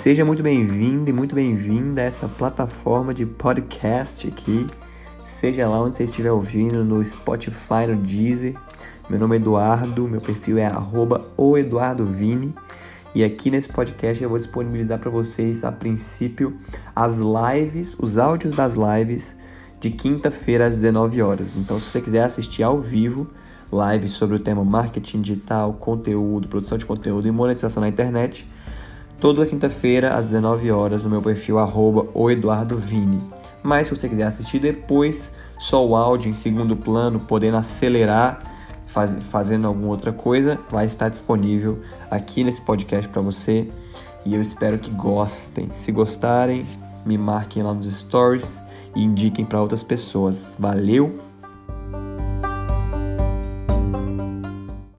Seja muito bem-vindo e muito bem-vinda a essa plataforma de podcast aqui. Seja lá onde você estiver ouvindo, no Spotify, no Deezer. Meu nome é Eduardo, meu perfil é @oeduardovini e aqui nesse podcast eu vou disponibilizar para vocês, a princípio, as lives, os áudios das lives de quinta-feira às 19 horas. Então, se você quiser assistir ao vivo, lives sobre o tema marketing digital, conteúdo, produção de conteúdo e monetização na internet, toda quinta-feira às 19 horas no meu perfil arroba Vini. Mas se você quiser assistir depois, só o áudio em segundo plano, podendo acelerar, faz, fazendo alguma outra coisa, vai estar disponível aqui nesse podcast para você. E eu espero que gostem. Se gostarem, me marquem lá nos stories e indiquem para outras pessoas. Valeu!